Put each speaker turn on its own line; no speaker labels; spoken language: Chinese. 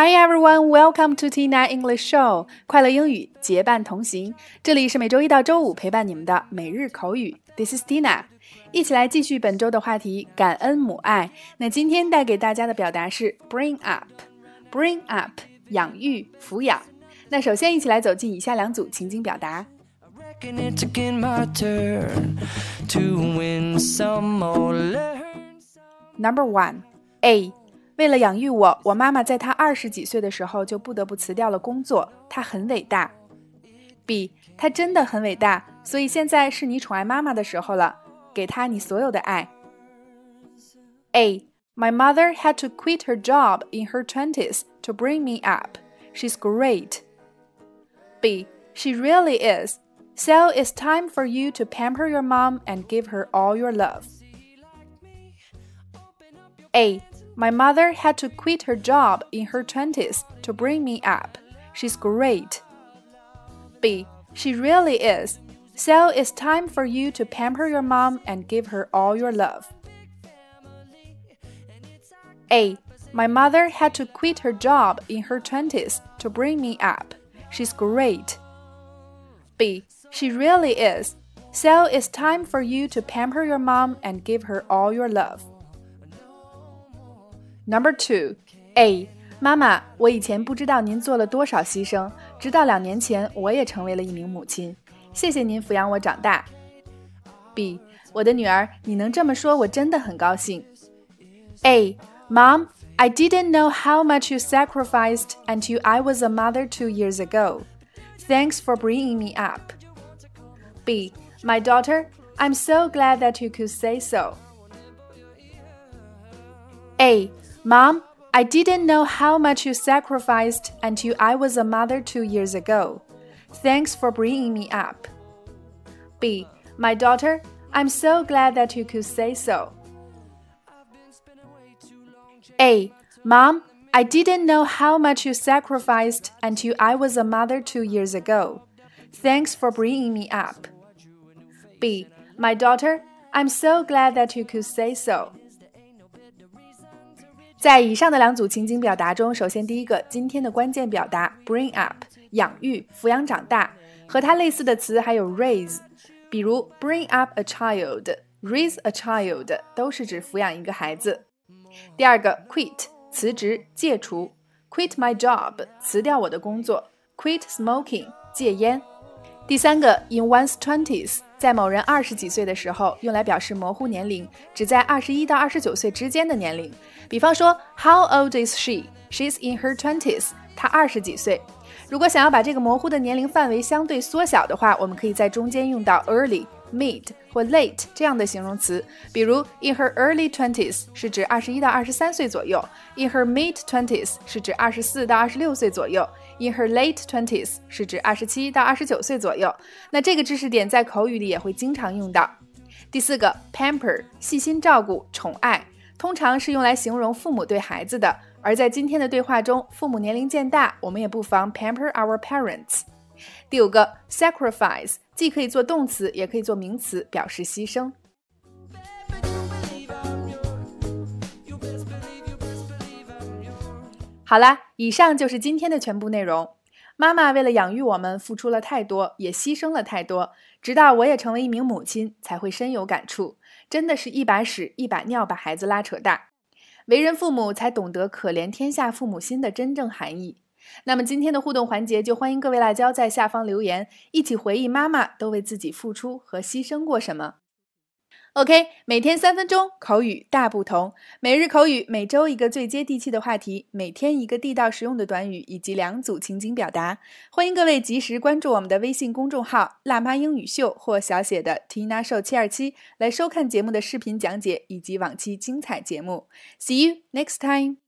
Hi everyone, welcome to Tina English Show。快乐英语结伴同行，这里是每周一到周五陪伴你们的每日口语。This is Tina，一起来继续本周的话题——感恩母爱。那今天带给大家的表达是 bring up，bring up，养育、抚养。那首先一起来走进以下两组情景表达。Number one, A。为了养育我，我妈妈在她二十几岁的时候就不得不辞掉了工作。她很伟大。B，她真的很伟大，所以现在是你宠爱妈妈的时候了，给她你所有的爱。A，My mother had to quit her job in her twenties to bring me up. She's great. B，She really is. So it's time for you to pamper your mom and give her all your love. A. My mother had to quit her job in her 20s to bring me up. She's great. B. She really is. So it's time for you to pamper your mom and give her all your love. A. My mother had to quit her job in her 20s to bring me up. She's great. B. She really is. So it's time for you to pamper your mom and give her all your love. Number two, A. 妈妈，我以前不知道您做了多少牺牲，直到两年前，我也成为了一名母亲。谢谢您抚养我长大。B. 我的女儿，你能这么说，我真的很高兴。A. Mom, I didn't know how much you sacrificed until I was a mother two years ago. Thanks for bringing me up. B. My daughter, I'm so glad that you could say so. A. Mom, I didn't know how much you sacrificed until I was a mother two years ago. Thanks for bringing me up. B. My daughter, I'm so glad that you could say so. A. Mom, I didn't know how much you sacrificed until I was a mother two years ago. Thanks for bringing me up. B. My daughter, I'm so glad that you could say so. 在以上的两组情景表达中，首先第一个今天的关键表达 bring up 养育、抚养长大，和它类似的词还有 raise，比如 bring up a child、raise a child 都是指抚养一个孩子。第二个 quit 辞职、戒除，quit my job 辞掉我的工作，quit smoking 戒烟。第三个 in one's twenties。在某人二十几岁的时候，用来表示模糊年龄，指在二十一到二十九岁之间的年龄。比方说，How old is she? She's in her twenties. 她二十几岁。如果想要把这个模糊的年龄范围相对缩小的话，我们可以在中间用到 early、mid 或 late 这样的形容词。比如，in her early twenties 是指二十一到二十三岁左右；in her mid twenties 是指二十四到二十六岁左右。In her late twenties 是指二十七到二十九岁左右。那这个知识点在口语里也会经常用到。第四个，pamper 细心照顾、宠爱，通常是用来形容父母对孩子的。而在今天的对话中，父母年龄渐大，我们也不妨 pamper our parents。第五个，sacrifice 既可以做动词，也可以做名词，表示牺牲。好啦，以上就是今天的全部内容。妈妈为了养育我们，付出了太多，也牺牲了太多，直到我也成为一名母亲，才会深有感触。真的是一把屎一把尿把孩子拉扯大，为人父母才懂得可怜天下父母心的真正含义。那么今天的互动环节，就欢迎各位辣椒在下方留言，一起回忆妈妈都为自己付出和牺牲过什么。OK，每天三分钟口语大不同，每日口语每周一个最接地气的话题，每天一个地道实用的短语以及两组情景表达。欢迎各位及时关注我们的微信公众号“辣妈英语秀”或小写的 Tina Show 七二七，来收看节目的视频讲解以及往期精彩节目。See you next time.